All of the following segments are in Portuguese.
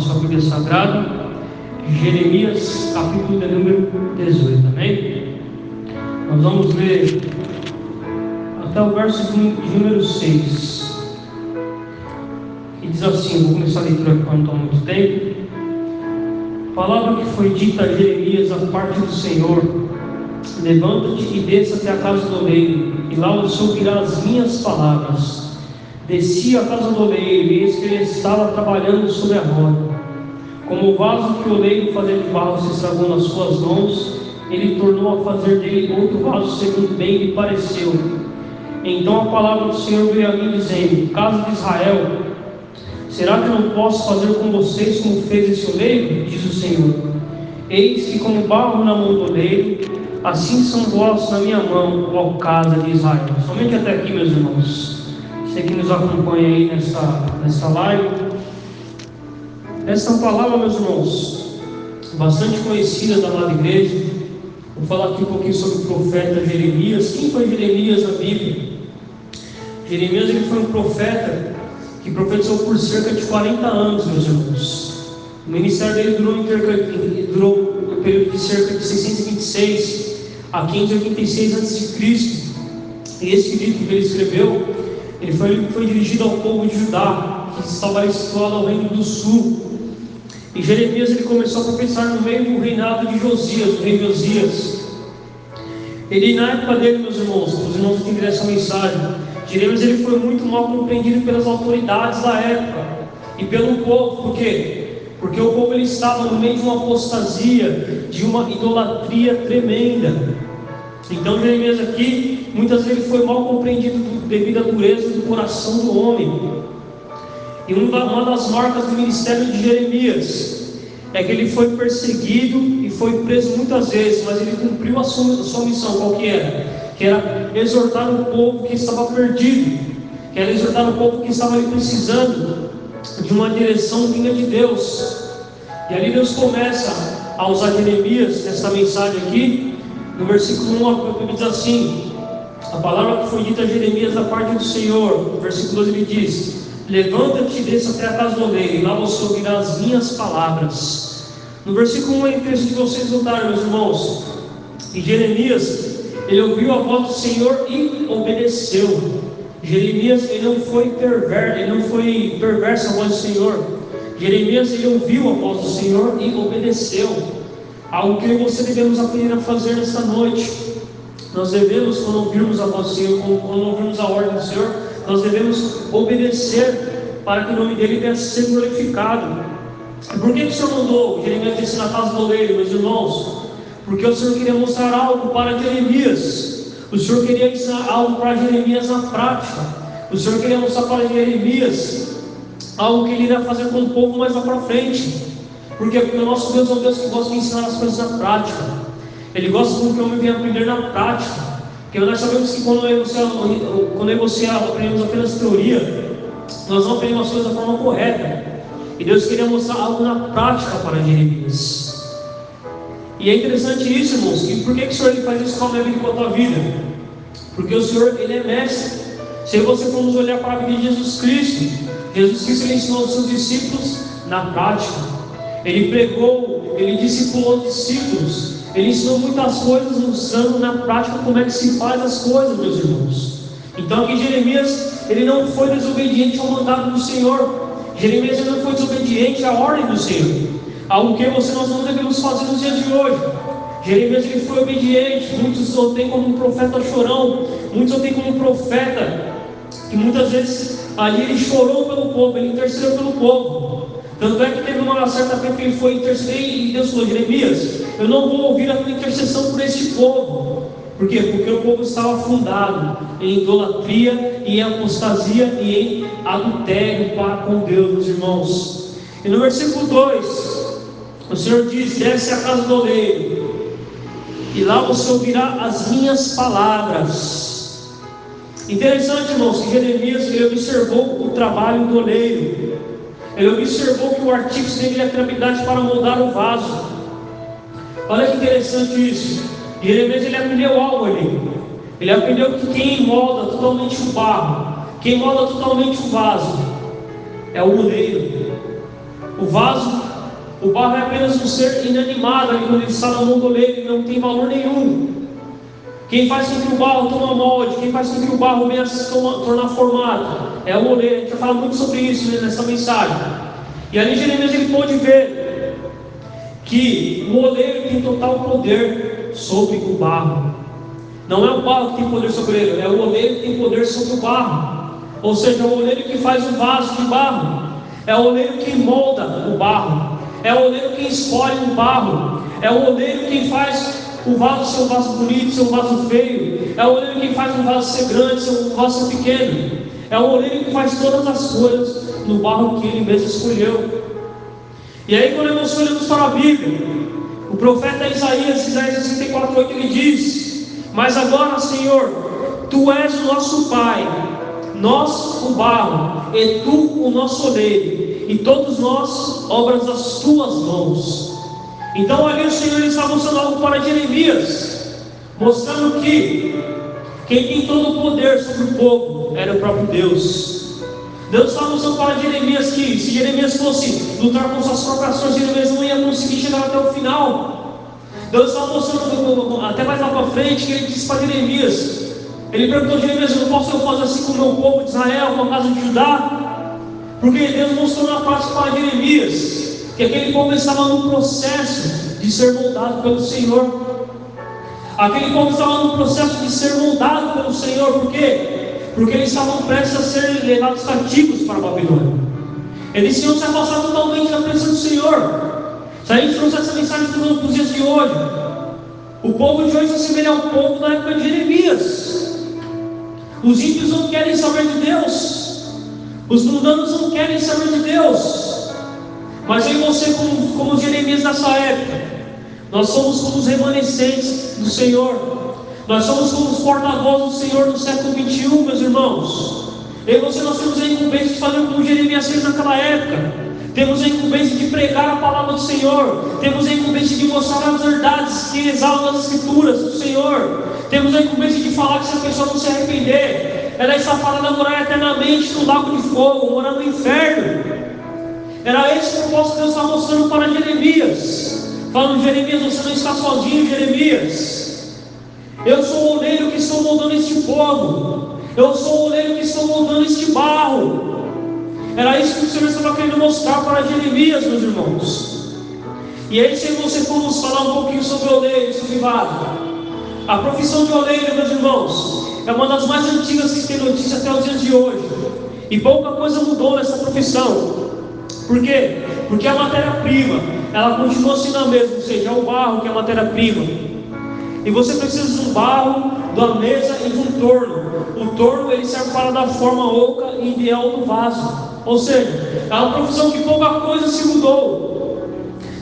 sua Bíblia Sagrada, Jeremias, capítulo de número 18, amém? Nós vamos ler até o verso de número 6. E diz assim: vou começar a leitura para não tomar muito tempo. Palavra que foi dita a Jeremias a parte do Senhor: Levanta-te e desça até a casa do oleiro, e lá você ouvirá as minhas palavras. Desci à casa do oleiro, e eis que ele estava trabalhando sobre a roda. Como o vaso que o oleiro fazia de barro se estragou nas suas mãos, ele tornou a fazer dele outro vaso segundo bem lhe pareceu. Então a palavra do Senhor veio a mim dizendo: Casa de Israel, será que não posso fazer com vocês como fez esse oleiro? Diz o Senhor. Eis que como barro na mão do oleiro, assim são vós na minha mão, ó casa de Israel. Somente até aqui, meus irmãos. Você que nos acompanha aí nessa, nessa live. Essa palavra, meus irmãos, bastante conhecida da amada igreja. Vou falar aqui um pouquinho sobre o profeta Jeremias. Quem foi Jeremias na Bíblia? Jeremias ele foi um profeta que profetizou por cerca de 40 anos, meus irmãos. O ministério dele durou, durou um período de cerca de 626 a 586 a.C. E esse livro que ele escreveu ele foi, foi dirigido ao povo de Judá, que estava situado ao reino do sul. E Jeremias ele começou a profetizar no meio do reinado de Josias, do rei Josias. Ele, na época dele, meus irmãos, os irmãos que essa mensagem, Jeremias ele foi muito mal compreendido pelas autoridades da época e pelo povo, por quê? Porque o povo ele estava no meio de uma apostasia, de uma idolatria tremenda. Então Jeremias aqui, muitas vezes foi mal compreendido devido à dureza do coração do homem. E uma das marcas do ministério de Jeremias é que ele foi perseguido e foi preso muitas vezes, mas ele cumpriu a sua, a sua missão, qual que era? Que era exortar o povo que estava perdido, que era exortar o povo que estava precisando de uma direção vinda de Deus. E ali Deus começa a usar Jeremias nessa mensagem aqui, no versículo 1, a Bíblia diz assim: A palavra que foi dita a Jeremias da parte do Senhor, no versículo 2 ele diz: Levanta-te e desça até a casa do oleiro, e lá você ouvirá as minhas palavras. No versículo 1 é texto de vocês notaram, meus irmãos, e Jeremias, ele ouviu a voz do Senhor e obedeceu. Jeremias, ele não foi perverso, ele não foi perverso a voz do Senhor. Jeremias, ele ouviu a voz do Senhor e obedeceu. Algo que você devemos aprender a fazer nesta noite. Nós devemos, quando ouvirmos a voz do Senhor, quando ouvirmos a ordem do Senhor, nós devemos obedecer para que o nome dele venha ser glorificado. Por que, o Senhor mandou Jeremias descer na casa do oleiro, meus irmãos? Porque o Senhor queria mostrar algo para Jeremias. O Senhor queria ensinar algo para Jeremias na prática. O Senhor queria mostrar para Jeremias algo que ele iria fazer com o povo mais lá para frente. Porque o nosso Deus é um Deus que gosta de ensinar as coisas na prática. Ele gosta que o homem venha aprender na prática. Porque nós sabemos que quando você, quando você aprendemos apenas teoria, nós não aprendemos as coisas da forma correta. E Deus queria mostrar algo na prática para Jeremias. E é interessante isso, irmãos. Que por que, que o Senhor faz isso com a minha vida a tua vida? Porque o Senhor ele é mestre. Se você formos olhar para a vida de Jesus Cristo, Jesus Cristo ele ensinou os seus discípulos na prática. Ele pregou, ele discipulou discípulos, ele ensinou muitas coisas usando na prática como é que se faz as coisas, meus irmãos. Então aqui Jeremias, ele não foi desobediente ao mandato do Senhor. Jeremias não foi desobediente à ordem do Senhor. Algo que você nós não devemos fazer nos dias de hoje. Jeremias ele foi obediente, muitos o têm como um profeta chorão, muitos o têm como um profeta que muitas vezes ali ele chorou pelo povo, ele intercedeu pelo povo. Tanto é que teve uma certa feita que ele foi interceder e Deus falou: Jeremias, eu não vou ouvir a tua intercessão por este povo. Por quê? Porque o povo estava fundado em idolatria, em apostasia e em adultério para com Deus, meus irmãos. E no versículo 2, o Senhor diz: Desce a casa do oleiro, e lá você ouvirá as minhas palavras. Interessante, irmãos, que Jeremias ele observou o trabalho do oleiro. Ele observou que o artífice teve a habilidade para moldar o vaso. Olha que interessante isso. Jeremias ele aprendeu algo ali. Ele aprendeu que quem molda totalmente o barro, quem molda totalmente o vaso, é o oleiro. O vaso, o barro é apenas um ser inanimado, ali quando ele está na mão do oleiro, não tem valor nenhum. Quem faz com que o barro toma molde, quem faz com que o barro venha se tornar formato, é o oleiro. A gente vai falar muito sobre isso né, nessa mensagem. E ali Jeremias ele pôde ver que o oleiro tem total poder sobre o barro. Não é o barro que tem poder sobre ele, é o oleiro que tem poder sobre o barro. Ou seja, é o oleiro que faz o vaso de barro, é o oleiro que molda o barro, é o oleiro que escolhe o barro, é o oleiro que faz o vaso ser um vaso bonito, ser um vaso feio. É o oleiro que faz um vaso ser grande, ser um vaso ser pequeno. É o oleiro que faz todas as coisas no barro que ele mesmo escolheu. E aí, quando nós olhamos para a Bíblia, o profeta Isaías, Isaías 64, 8, ele diz: Mas agora, Senhor, tu és o nosso Pai, nós o barro, e tu o nosso oleiro, e todos nós obras das tuas mãos. Então ali o Senhor está mostrando algo para Jeremias, mostrando que quem tem todo o poder sobre o povo era o próprio Deus. Deus está mostrando para Jeremias que se Jeremias fosse lutar com suas próprias ações, Jeremias não ia conseguir chegar até o final. Deus está mostrando até mais lá para frente que ele disse para Jeremias. Ele perguntou a Jeremias: Não posso eu fazer assim com o meu povo de Israel, com a casa de Judá? Porque Deus mostrou na parte para Jeremias que aquele povo estava no processo de ser moldado pelo Senhor. Aquele povo estava no processo de ser moldado pelo Senhor, por quê? Porque eles estavam prestes a ser levados cativos para a Babilônia. Eles tinham se afastado totalmente da presença do Senhor. Se a gente trouxe essa mensagem para os dias de hoje, o povo de hoje se assemelha ao povo da época de Jeremias. Os ímpios não querem saber de Deus, os mundanos não querem saber de Deus. Mas eu e você, como, como os Jeremias dessa época, nós somos como os remanescentes do Senhor. Nós somos como os porta-vozes do Senhor no século 21, meus irmãos. Eu e você, nós temos a incumbência de fazer como Jeremias fez naquela época. Temos a incumbência de pregar a palavra do Senhor. Temos a incumbência de mostrar as verdades que exaltam as escrituras do Senhor. Temos a incumbência de falar que se a pessoa não se arrepender, ela está falando a morar eternamente no lago de fogo, morar no inferno. Era esse o propósito que Deus está mostrando para Jeremias. Falando, Jeremias, você não está sozinho, Jeremias. Eu sou o oleiro que estou moldando este povo. Eu sou o oleiro que estou moldando este barro. Era isso que o Senhor estava querendo mostrar para Jeremias, meus irmãos. E aí, se você formos falar um pouquinho sobre oleiro, sobre vaso. A profissão de oleiro, meus irmãos, é uma das mais antigas que tem notícia até os dias de hoje. E pouca coisa mudou nessa profissão. Por quê? Porque a matéria-prima, ela continua sendo a mesma, ou seja, é o barro que é a matéria-prima. E você precisa de um barro, de uma mesa e de um torno. O torno ele serve para dar forma oca e ideal do vaso. Ou seja, é uma profissão que pouca coisa se mudou.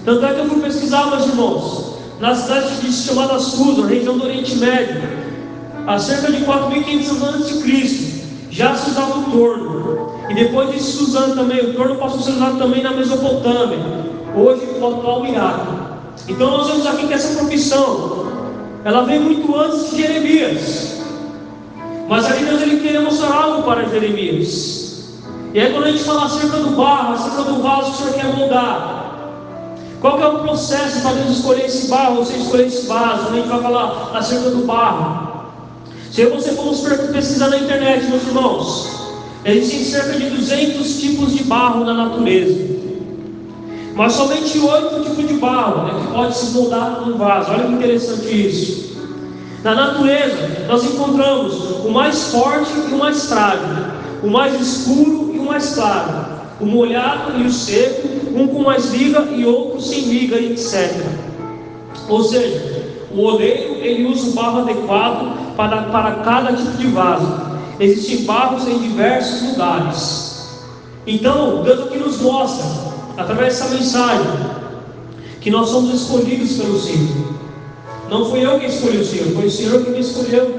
Tanto é que eu fui pesquisar, meus irmãos, na cidade de chamada Susa, região do Oriente Médio, há cerca de 4.500 anos de Cristo, já se usava o torno. E depois de Suzano também, o torno passou a ser usado também na Mesopotâmia, hoje o atual Iraque. Então nós vemos aqui que essa profissão, ela vem muito antes de Jeremias. Mas ali Deus ele queria mostrar algo para Jeremias. E aí quando a gente fala acerca do barro, acerca do vaso que o Senhor quer moldar, qual é o processo para Deus escolher esse barro, você escolher esse vaso? A gente vai falar acerca do barro. Se você for pesquisar na internet, meus irmãos, Existem cerca de 200 tipos de barro na natureza. Mas somente oito tipos de barro né, que pode se moldar num vaso. Olha que interessante isso. Na natureza, nós encontramos o mais forte e o mais frágil, o mais escuro e o mais claro, o molhado e o seco, um com mais liga e outro sem liga, etc. Ou seja, o oleiro ele usa o barro adequado para, para cada tipo de vaso. Existem barros em diversos lugares. Então, Deus aqui nos mostra, através dessa mensagem, que nós somos escolhidos pelo Senhor. Não fui eu que escolhi o Senhor, foi o Senhor que me escolheu.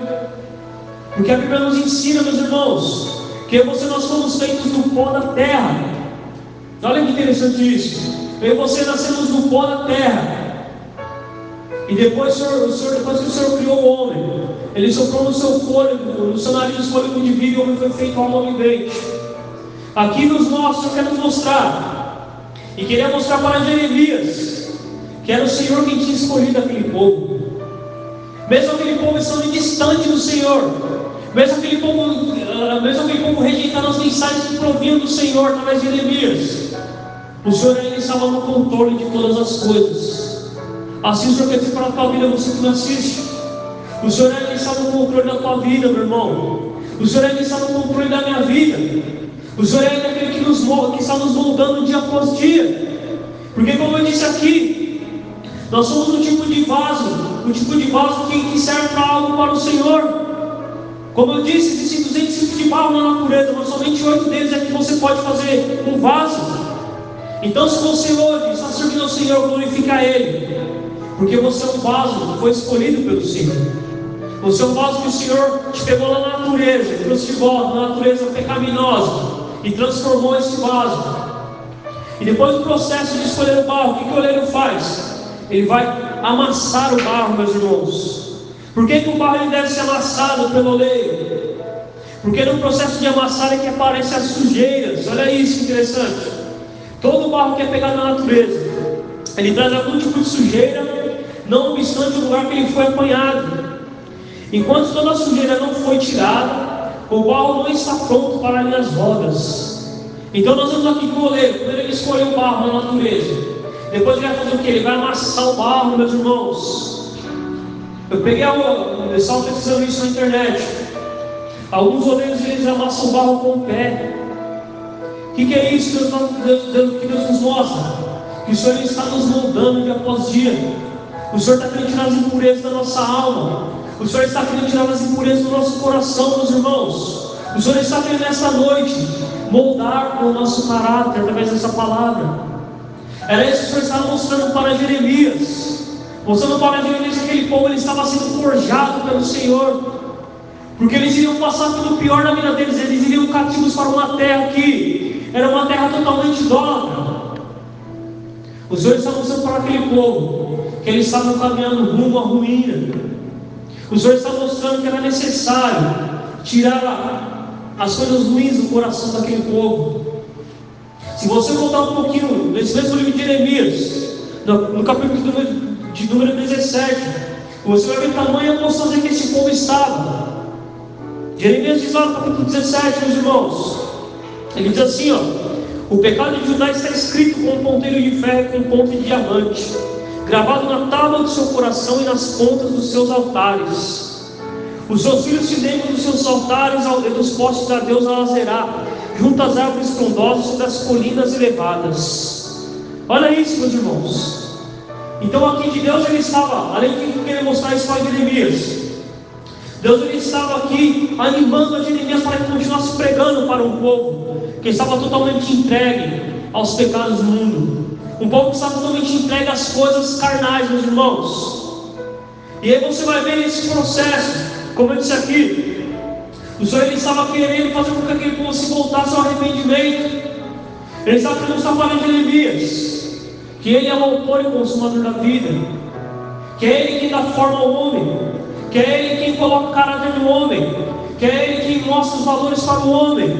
Porque a Bíblia nos ensina, meus irmãos, que você nós somos feitos do pó da terra. Olha que interessante isso. Eu e você nascemos do pó da terra. E depois, o Senhor, o Senhor, depois que o Senhor criou o homem, ele soprou no seu fôlego, no seu nariz fôlego de vida, e o homem foi feito alma vivente. Aqui nos mostra, quer nos mostrar. E queria mostrar para Jeremias que era o Senhor quem tinha escolhido aquele povo. Mesmo aquele povo estando distante do Senhor, mesmo aquele povo, ah, mesmo aquele povo rejeitando as mensagens que provinham do Senhor através de Jeremias, o Senhor ainda estava no controle de todas as coisas. Assim o Senhor quer dizer para a tua vida, você que me assiste. O Senhor ainda está no controle da tua vida, meu irmão. O Senhor ainda está no controle da minha vida. O Senhor ainda é aquele que, nos, que está nos moldando dia após dia. Porque como eu disse aqui, nós somos um tipo de vaso, um tipo de vaso que, que serve para algo para o Senhor. Como eu disse, existem 200 tipos de barro na natureza, mas somente oito deles é que você pode fazer um vaso. Então, se você hoje está servindo ao Senhor, glorifica Ele, porque você é um vaso que foi escolhido pelo Senhor. Você é um vaso que o Senhor te pegou na natureza, trouxe de volta na natureza pecaminosa e transformou esse vaso. E depois do processo de escolher o barro, o que, que o oleiro faz? Ele vai amassar o barro, meus irmãos. Por que, que o barro deve ser amassado pelo oleiro? Porque no processo de amassar é que aparecem as sujeiras. Olha isso interessante. Todo barro que é pegado na natureza, ele traz algum tipo de sujeira, não obstante o lugar que ele foi apanhado. Enquanto toda a sujeira não foi tirada, o barro não está pronto para as rodas. Então nós vamos aqui com o oleiro. Primeiro ele escolheu o barro na natureza. Depois ele vai fazer o que? Ele vai amassar o barro, meus irmãos. Eu peguei a eu estava pesquisando isso na internet. Alguns oleiros eles amassam barro com o pé. O que, que, é isso que Deus, Deus, que Deus nos mostra? Que o Senhor está nos moldando dia após dia. O Senhor está tirar as impurezas da nossa alma. O Senhor está querendo tirar as impurezas do nosso coração, meus irmãos. O Senhor está querendo nessa noite moldar o nosso caráter através dessa palavra. Era isso que o Senhor estava mostrando para Jeremias. Mostrando para Jeremias que aquele povo ele estava sendo forjado pelo Senhor. Porque eles iriam passar tudo pior na vida deles. Eles iriam cativos para uma terra que era uma terra totalmente idólatra. O Senhor está mostrando para aquele povo que eles estavam caminhando rumo à ruína. O Senhor está mostrando que era necessário tirar as coisas ruins do coração daquele povo. Se você voltar um pouquinho nesse mesmo livro de Jeremias, no, capítulo de número 17, você vai ver tamanha apostasia que esse povo estava. Jeremias diz lá no capítulo 17, meus irmãos, ele diz assim: ó, o pecado de Judá está escrito com um ponteiro de ferro e com um ponto de diamante, gravado na tábua do seu coração e nas pontas dos seus altares. Os seus filhos se lembram dos seus altares e dos postes a Deus a lazerar, junto às árvores frondosas sobre as colinas elevadas. Olha isso, meus irmãos. Então aqui de Deus ele estava, além de querer mostrar isso para Jeremias, Deus ele estava aqui animando a Jeremias para que continuasse pregando para um povo que estava totalmente entregue aos pecados do mundo. Um povo que estava totalmente entregue às coisas carnais, meus irmãos. E aí você vai ver esse processo como eu disse aqui, o Senhor ele estava querendo fazer com que aquele povo se voltasse ao arrependimento. Ele estava querendo mostrar para Jeremias que ele é o autor e consumador da vida, que é ele quem dá forma ao homem, que é ele quem coloca o caráter do homem, que é ele quem mostra os valores para o homem,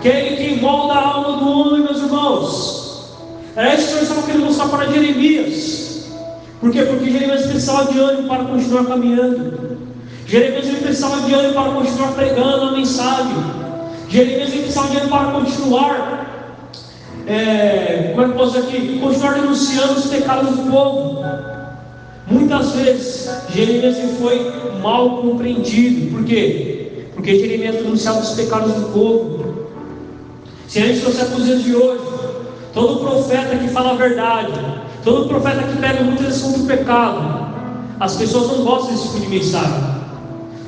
que é ele quem molda a alma do homem, meus irmãos. É isso que Senhor estava querendo mostrar para Jeremias. Por quê? Porque Jeremias precisava de ânimo para continuar caminhando. Jeremias precisava de ânimo para continuar pregando a mensagem. Jeremias precisava de ânimo para continuar, é, como é que eu posso dizer aqui? Continuar denunciando os pecados do povo. Muitas vezes Jeremias foi mal compreendido. Por quê? Porque Jeremias denunciava os pecados do povo. Se a gente trouxer para os dias de hoje, todo profeta que fala a verdade, todo profeta que pega muitas vezes contra o pecado, as pessoas não gostam desse tipo de mensagem.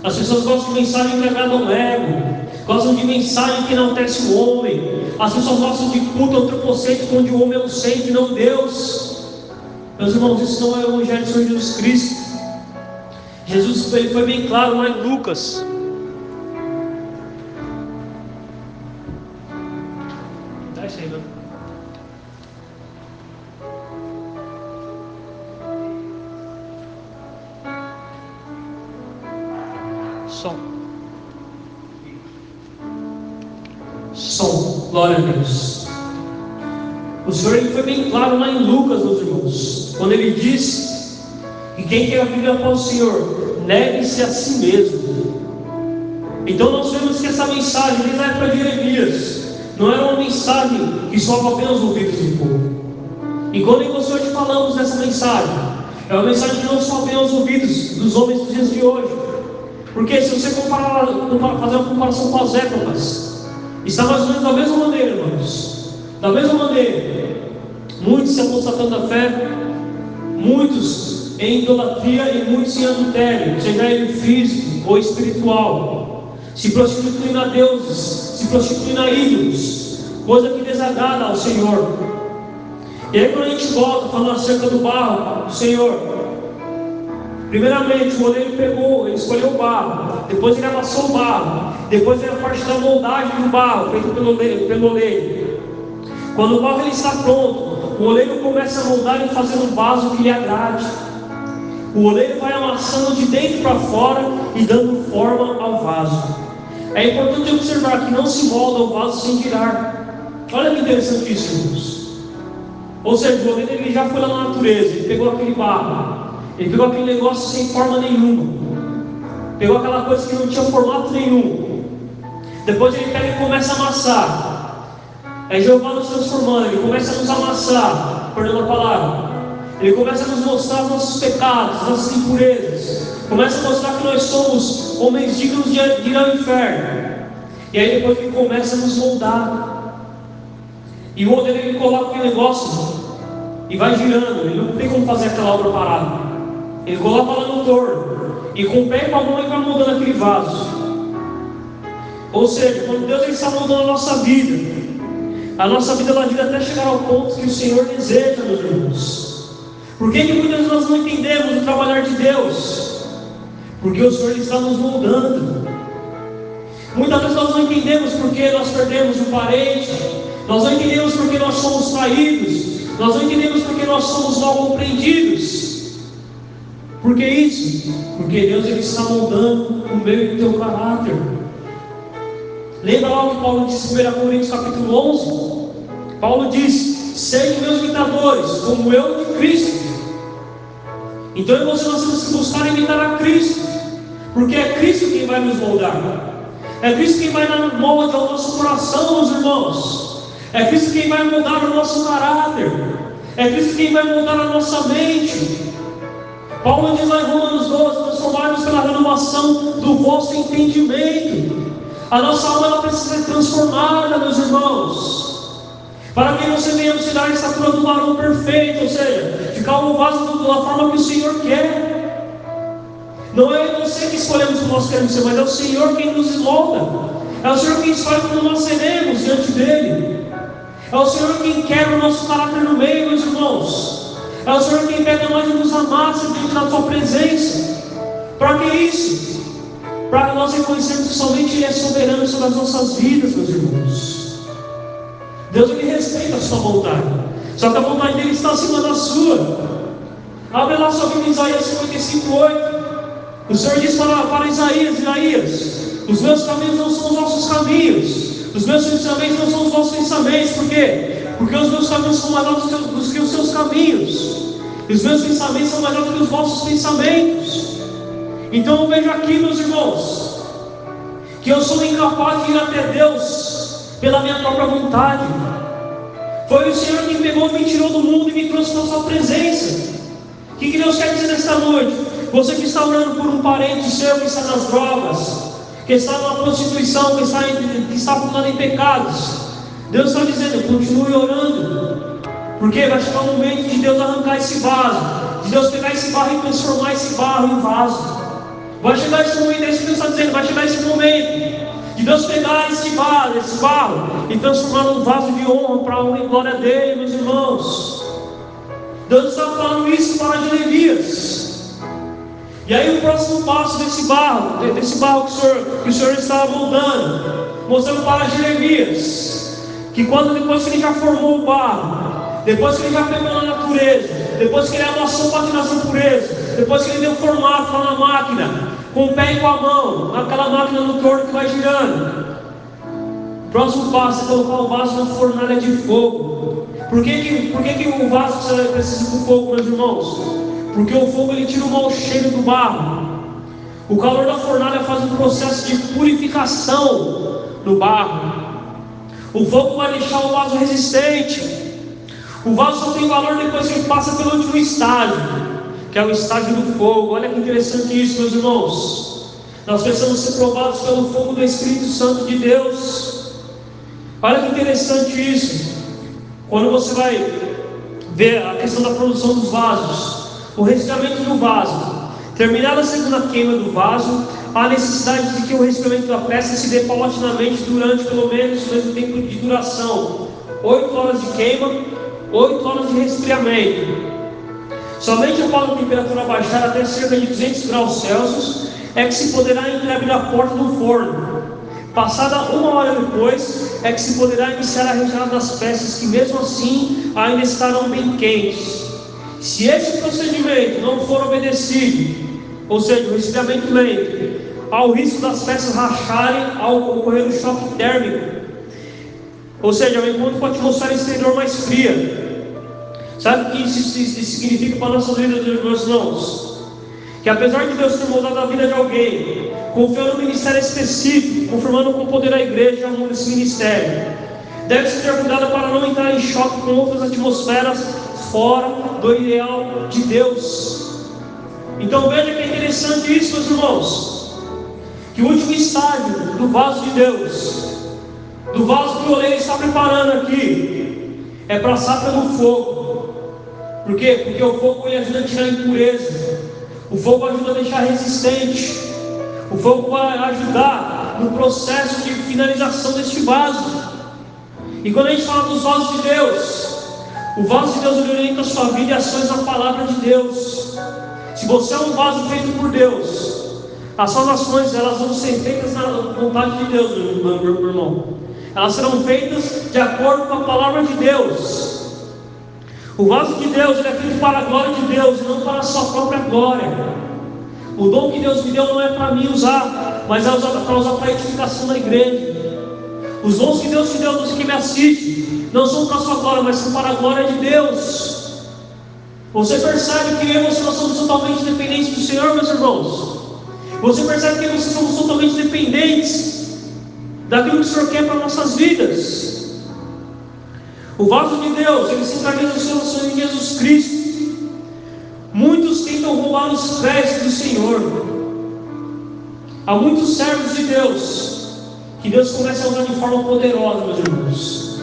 As pessoas gostam de mensagem que agrada ao ego, gostam de mensagem que não tece o homem. As pessoas gostam de culto antropocêntrico, onde o homem é o centro e não Deus. Meus irmãos, isso não é o Evangelho de Jesus Cristo. Jesus foi bem claro lá em Lucas. Claro lá em Lucas, meus irmãos, quando ele disse que quem quer vir após o Senhor, negue-se a si mesmo. Então nós vemos que essa mensagem, desde a época de Jeremias, não era uma mensagem que soava apenas os ouvidos do povo. E quando você hoje falamos dessa mensagem, é uma mensagem que não soa apenas os ouvidos dos homens dos dias de hoje. Porque se você comparar, fazer uma comparação com as épocas, está mais ou menos da mesma maneira, irmãos. Da mesma maneira, muitos se apostatando da fé, muitos em idolatria e muitos em adultério, seja ele físico ou espiritual, se prostituindo a deuses, se prostituindo a ídolos, coisa que desagrada ao Senhor. E aí quando a gente volta falando acerca do barro, do Senhor, Primeiramente, o oleiro pegou, ele escolheu o barro, depois ele amassou o barro, depois veio a parte da moldagem do barro, feita pelo, pelo oleiro. Quando o barro ele está pronto, o oleiro começa a moldar e fazer um vaso que lhe agrade. O oleiro vai amassando de dentro para fora e dando forma ao vaso. É importante observar que não se molda o vaso sem tirar. Olha que interessante isso, irmãos. Ou seja, o oleiro ele já foi lá na natureza, ele pegou aquele barro, ele pegou aquele negócio sem forma nenhuma. Pegou aquela coisa que não tinha formato nenhum. Depois ele pega e começa a amassar. Aí Jeová nos transformando, ele começa a nos amassar, perdão a palavra. Ele começa a nos mostrar os nossos pecados, nossas impurezas. Começa a mostrar que nós somos homens dignos de ir ao inferno. E aí depois ele começa a nos moldar. E o outro ele coloca aquele negócio e vai girando. Ele não tem como fazer aquela obra parada. Ele coloca lá no torno. E com o pé e com a mão ele vai mudando aquele vaso. Ou seja, quando Deus está mudando a nossa vida, a nossa vida ela vida até chegar ao ponto que o Senhor deseja, meus irmãos. Por que, que muitas vezes nós não entendemos o trabalhar de Deus? Porque o Senhor está nos moldando. Muitas vezes nós não entendemos porque nós perdemos um parente, nós não entendemos porque nós somos traídos, nós não entendemos porque nós somos mal compreendidos. Por que isso? Porque Deus ele está moldando o meio do teu caráter. Lembra lá o que Paulo disse em 1 Coríntios capítulo 11? Paulo diz: Sejam meus imitadores, como eu de Cristo. Então você nós temos que buscar imitar a Cristo, porque é Cristo quem vai nos moldar. É Cristo quem vai dar molde ao nosso coração, meus irmãos. É Cristo quem vai moldar o nosso caráter. É Cristo quem vai moldar a nossa mente. Paulo diz lá em Romanos 12: transformar-nos pela renovação do vosso entendimento. A nossa alma ela precisa ser transformada, meus irmãos. Para que você venha se dar a estatura do varão perfeito, ou seja, ficar um vaso da forma que o Senhor quer. Não é você que escolhemos o que nós queremos ser, mas é o Senhor quem nos molda. É o Senhor quem escolhe como nós seremos diante dEle. É o Senhor quem quebra o nosso caráter no meio, meus irmãos. É o Senhor quem pega nós e nos amassa diante da Tua presença. Para que isso? Para nós reconhecemos que somente Ele é soberano sobre as nossas vidas, meus irmãos. Deus ele respeita a sua vontade. Só que a vontade dele está acima da sua. Abre lá sua Bíblia Isaías 55, 8. O Senhor diz para, para Isaías, Isaías, os meus caminhos não são os vossos caminhos, os meus pensamentos não são os vossos pensamentos, por quê? Porque os meus caminhos são altos do que os seus caminhos. Os meus pensamentos são mais altos que os vossos pensamentos. Então eu vejo aqui, meus irmãos, que eu sou incapaz de ir até Deus pela minha própria vontade. Foi o Senhor que pegou, me tirou do mundo e me trouxe para a sua presença. O que, Deus quer dizer nesta noite? Você que está orando por um parente seu que está nas drogas, que está numa prostituição, que está, que está afundando em pecados. Deus está dizendo, continue orando. Porque vai chegar um momento de Deus arrancar esse vaso, de Deus pegar esse barro e transformar esse barro em vaso. Vai chegar esse momento, é isso que Deus está dizendo, vai chegar esse momento de Deus pegar esse barro, esse barro e transformar num vaso de honra para a honra e glória dele, meus irmãos. Deus está falando isso para Jeremias. E aí o próximo passo desse barro, desse barro que o Senhor, que o Senhor estava moldando, mostrando para Jeremias que quando depois que ele já formou o barro, depois que ele já pegou na natureza, depois que ele amassou para as impurezas, depois que ele deu formato lá na máquina, com o pé e com a mão, naquela máquina no torno que vai girando. Próximo passo é colocar o vaso na fornalha de fogo, Por que, que, por que, que o vaso precisa do fogo, meus irmãos? Porque o fogo ele tira o mau cheiro do barro. O calor da fornalha faz um processo de purificação do barro. O fogo vai deixar o vaso resistente. O vaso só tem valor depois que ele passa pelo último estágio, que é o estágio do fogo. Olha que interessante isso, meus irmãos. Nós precisamos ser provados pelo fogo do Espírito Santo de Deus. Olha que interessante isso. Quando você vai ver a questão da produção dos vasos, o resfriamento do vaso, terminada a segunda queima do vaso, há necessidade de que o resfriamento da peça se dê paulatinamente durante pelo menos o mesmo tempo de duração: 8 horas de queima, 8 horas de resfriamento. Somente após a temperatura baixar até cerca de 200 graus Celsius é que se poderá abrir a porta do forno. Passada uma hora depois, é que se poderá iniciar a retirada das peças que, mesmo assim, ainda estarão bem quentes. Se esse procedimento não for obedecido, ou seja, o resfriamento lento, ao risco das peças racharem ao ocorrer o choque térmico, ou seja, o encontro com a atmosfera exterior mais fria. Sabe o que isso, significa para a nossa vida, meus irmãos? Que apesar de Deus ter moldado a vida de alguém, confiando no ministério específico, confirmando com o poder a igreja ao desse ministério, deve ser cuidado para não entrar em choque com outras atmosferas fora do ideal de Deus. Então veja que é interessante isso, meus irmãos. Que o último estágio do vaso de Deus, do vaso que o oleiro está preparando aqui, é passar pelo fogo. Por quê? Porque o fogo ele ajuda a tirar a impureza. O fogo ajuda a deixar resistente. O fogo vai ajudar no processo de finalização deste vaso. E quando a gente fala dos vasos de Deus, o vaso de Deus orienta a sua vida e ações na palavra de Deus. Se você é um vaso feito por Deus, as suas ações elas vão ser feitas na vontade de Deus, meu irmão. Elas serão feitas de acordo com a palavra de Deus. O vaso de Deus é feito para a glória de Deus, não para a sua própria glória. O dom que Deus me deu não é para mim usar, mas é para usar para a edificação da igreja. Os dons que Deus te deu, você que me assiste, não são para a sua glória, mas são para a glória de Deus. Você percebe que eu e você nós somos totalmente dependentes do Senhor, meus irmãos? Você percebe que eu e você somos totalmente dependentes daquilo que o Senhor quer para nossas vidas. O vaso de Deus, ele centraliza o seu relacionamento em Jesus Cristo. Muitos tentam roubar os pés do Senhor. Há muitos servos de Deus que Deus começa a usar de forma poderosa, meus irmãos.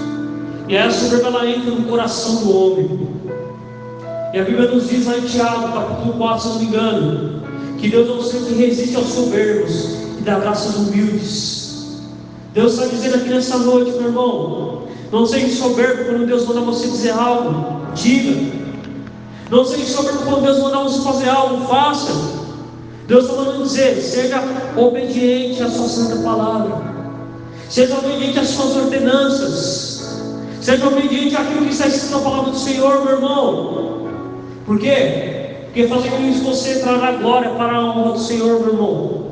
E essa soberba entra no coração do homem. E a Bíblia nos diz lá em Tiago, capítulo 4, se não me engano, que Deus não sempre resiste aos soberbos e dá graça aos humildes. Deus está dizendo aqui nessa noite, meu irmão, não seja soberbo quando Deus manda você dizer algo, diga. Não seja soberbo quando Deus manda você fazer algo, faça. Deus está mandando dizer, seja obediente à sua santa palavra. Seja obediente às suas ordenanças. Seja obediente àquilo que está escrito na palavra do Senhor, meu irmão. Por quê? Porque fazendo isso você trará glória para a honra do Senhor, meu irmão.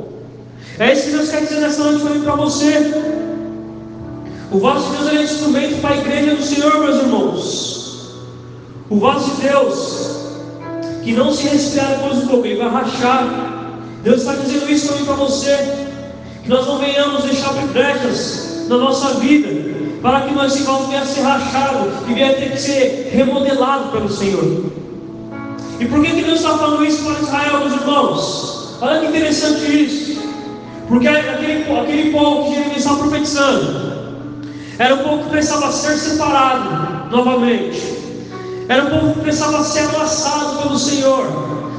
É isso que Deus quer dizer nessa noite também para você. O vaso de Deus é um instrumento para a igreja do Senhor, meus irmãos. O vaso de Deus, que não se resfriar depois do fogo, ele vai rachar. Deus está dizendo isso também para você. Que nós não venhamos deixar brechas na nossa vida, para que nós vamos venha a ser rachado e venha ter que ser remodelado pelo Senhor. E por que, que Deus está falando isso para Israel, meus irmãos? Olha que interessante isso. Porque aquele, aquele povo que Jeremias estava profetizando era um povo que precisava ser separado novamente. Era um povo que precisava ser abraçado pelo Senhor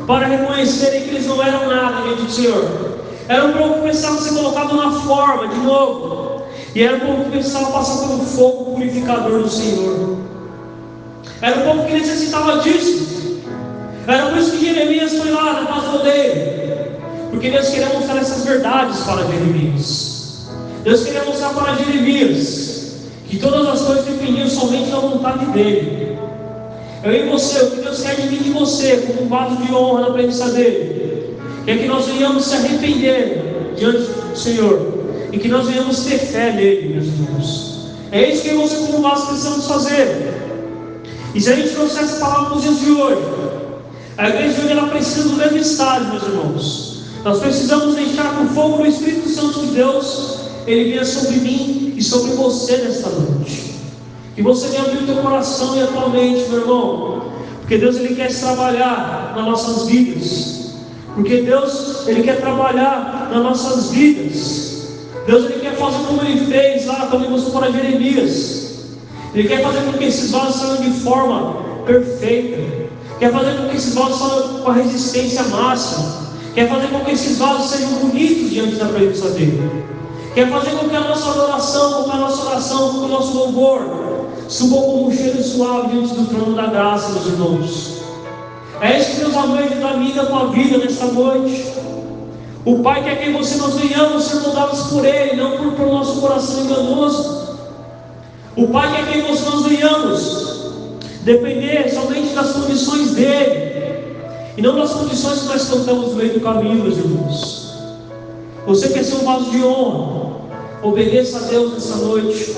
para reconhecerem que eles não eram nada diante do Senhor. Era um povo que precisava ser colocado na forma de novo. E era um povo que precisava passar pelo fogo purificador do Senhor. Era um povo que necessitava disso. Era por isso que Jeremias foi lá na casa oleiro. Porque Deus queria mostrar essas verdades para Jeremias. Deus queria mostrar para Jeremias que todas as coisas dependiam somente da vontade dele. Eu e você, o que Deus quer de mim de você, como um vaso de honra na presença dele, é que nós venhamos se arrepender diante do Senhor e que nós venhamos ter fé nele, meus irmãos. É isso que você, como vaso, precisamos fazer. E se a gente trouxer essa palavra nos dias de hoje, a igreja de hoje ela precisa do mesmo estágio, meus irmãos. Nós precisamos deixar que o fogo do Espírito Santo de Deus ele venha sobre mim e sobre você nesta noite. Que você venha abrir o teu coração e a tua mente, meu irmão. Porque Deus ele quer trabalhar nas nossas vidas. Porque Deus ele quer trabalhar nas nossas vidas. Deus ele quer fazer como ele fez lá quando ele mostrou para Jeremias. Ele quer fazer com que esses vasos saiam de forma perfeita. Quer fazer com que esses vasos saiam com a resistência máxima. Quer fazer com que esses vasos sejam bonitos diante da presença dele. Quer fazer com que a nossa adoração, com que a nossa oração, com que o nosso louvor suba como um cheiro suave diante do trono da graça, meus irmãos. É isso que Deus almeja da minha e da tua vida nesta noite. O Pai quer que você nós venhamos ser moldados por Ele, não por, por nosso coração enganoso. O Pai quer que você nós venhamos depender somente das condições dEle, e não das condições que nós cantamos no meio do caminho, meus irmãos. Você quer ser um vaso de honra. Obedeça a Deus nessa noite.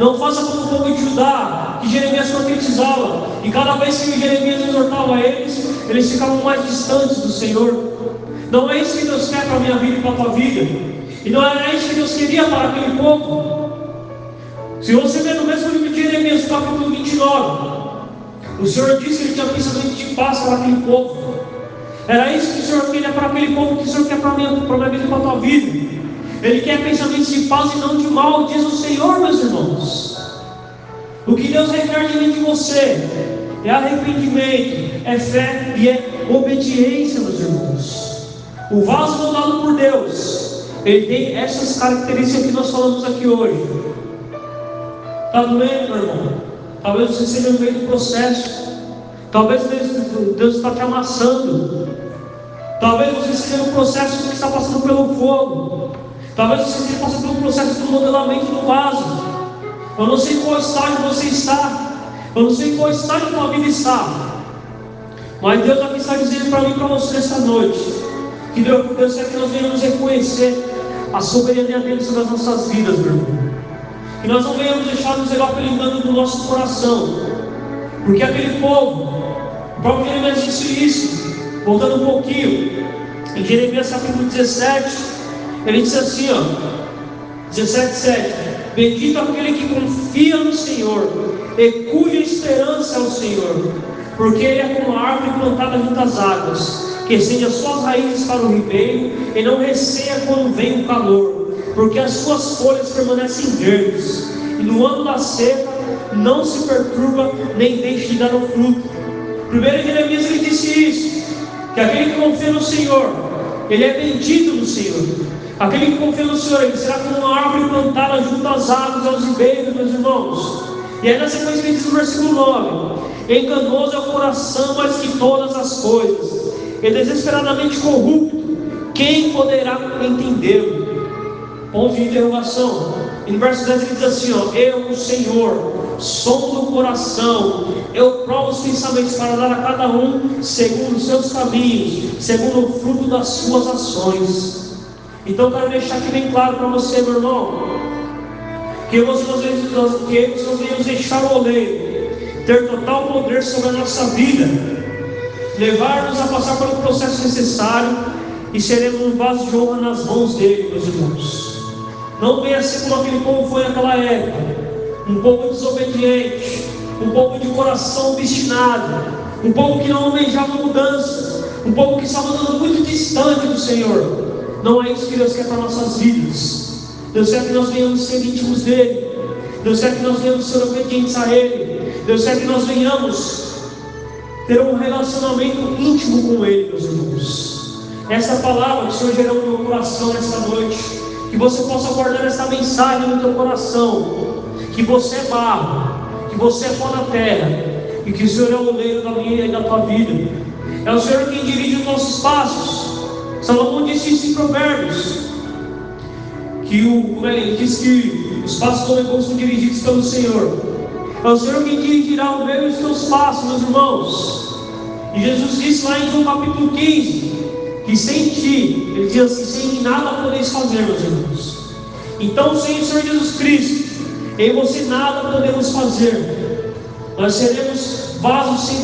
Não faça como o povo de Judá, que Jeremias profetizava. E cada vez que Jeremias exortava eles, eles ficavam mais distantes do Senhor. Não é isso que Deus quer para a minha vida e para a tua vida. E não era isso que Deus queria para aquele povo. Se você ver no mesmo livro de Jeremias, capítulo 29, o Senhor disse que ele tinha pensamento de paz para aquele povo. Era isso que o Senhor queria para aquele povo, que o Senhor quer para a minha, para a minha vida para a tua vida. Ele quer pensamentos de paz e não de mal, diz o Senhor, meus irmãos. O que Deus requer de mim de você é arrependimento, é fé e é obediência, meus irmãos. O vaso moldado por Deus, ele tem essas características que nós falamos aqui hoje. Está doendo, meu irmão? Talvez você seja no meio do processo. Talvez Deus está te amassando. Talvez você esteja no processo que está passando pelo fogo. Talvez você esteja passando pelo processo do modelamento do vaso. Eu não sei qual estágio você está. Eu não sei qual estágio tua vida está. Mas Deus aqui está dizendo para mim e para você esta noite. Que Deus, Deus quer que nós venhamos reconhecer a soberania dele sobre as nossas vidas, meu irmão. Que nós não venhamos deixar nos levar pelo do nosso coração. Porque aquele povo o próprio Jeremias disse isso, voltando um pouquinho, em Jeremias capítulo 17, ele disse assim, ó, 17, 7, Bendito aquele que confia no Senhor e cuja esperança é o Senhor, porque ele é como a árvore plantada junto às águas, que estende as suas raízes para o ribeiro e não receia quando vem o calor, porque as suas folhas permanecem verdes, e no ano da seca não se perturba nem deixa de dar o fruto Primeiro Jeremias ele disse isso, que aquele que confia no Senhor, ele é bendito no Senhor. Aquele que confia no Senhor, ele será como uma árvore plantada junto às águas, aos ribeiros, meus irmãos. E aí na sequência ele diz no versículo 9: Enganoso é o coração mais que todas as coisas, e desesperadamente corrupto, quem poderá entendê-lo? Ponto de interrogação. E no verso 10 ele diz assim: ó, Eu, o Senhor, som do coração, eu provo os pensamentos para dar a cada um segundo os seus caminhos, segundo o fruto das suas ações. Então quero deixar aqui bem claro para você, meu irmão, que nós, que nós devemos deixar o oleiro ter total poder sobre a nossa vida, levar-nos a passar pelo processo necessário e seremos um vaso de honra nas mãos dele, meus irmãos. Não venha ser como aquele povo foi naquela época um povo desobediente, um povo de coração obstinado, um povo que não almejava mudança, um povo que estava andando muito distante do Senhor. Não é isso que Deus quer para nossas vidas. Deus quer que nós venhamos ser íntimos dEle. Deus quer que nós venhamos ser obedientes a Ele. Deus quer que nós venhamos ter um relacionamento íntimo com Ele, meus irmãos. Essa palavra que o Senhor gerou no meu coração nesta noite, que você possa guardar essa mensagem no teu coração que você é barro, que você é pó na terra, e que o Senhor é o oleiro da minha e da tua vida. É o Senhor quem dirige os nossos passos. Salomão disse isso em Provérbios. Que o, ele diz que os passos do homem são dirigidos pelo Senhor. É o Senhor quem dirigirá o meu e os teus passos, meus irmãos. E Jesus disse lá em João capítulo 15: que sem ti, ele diz assim: sem nada podeis fazer, meus irmãos. Então, sem o Senhor Jesus Cristo, em você nada podemos fazer. Nós seremos vasos sem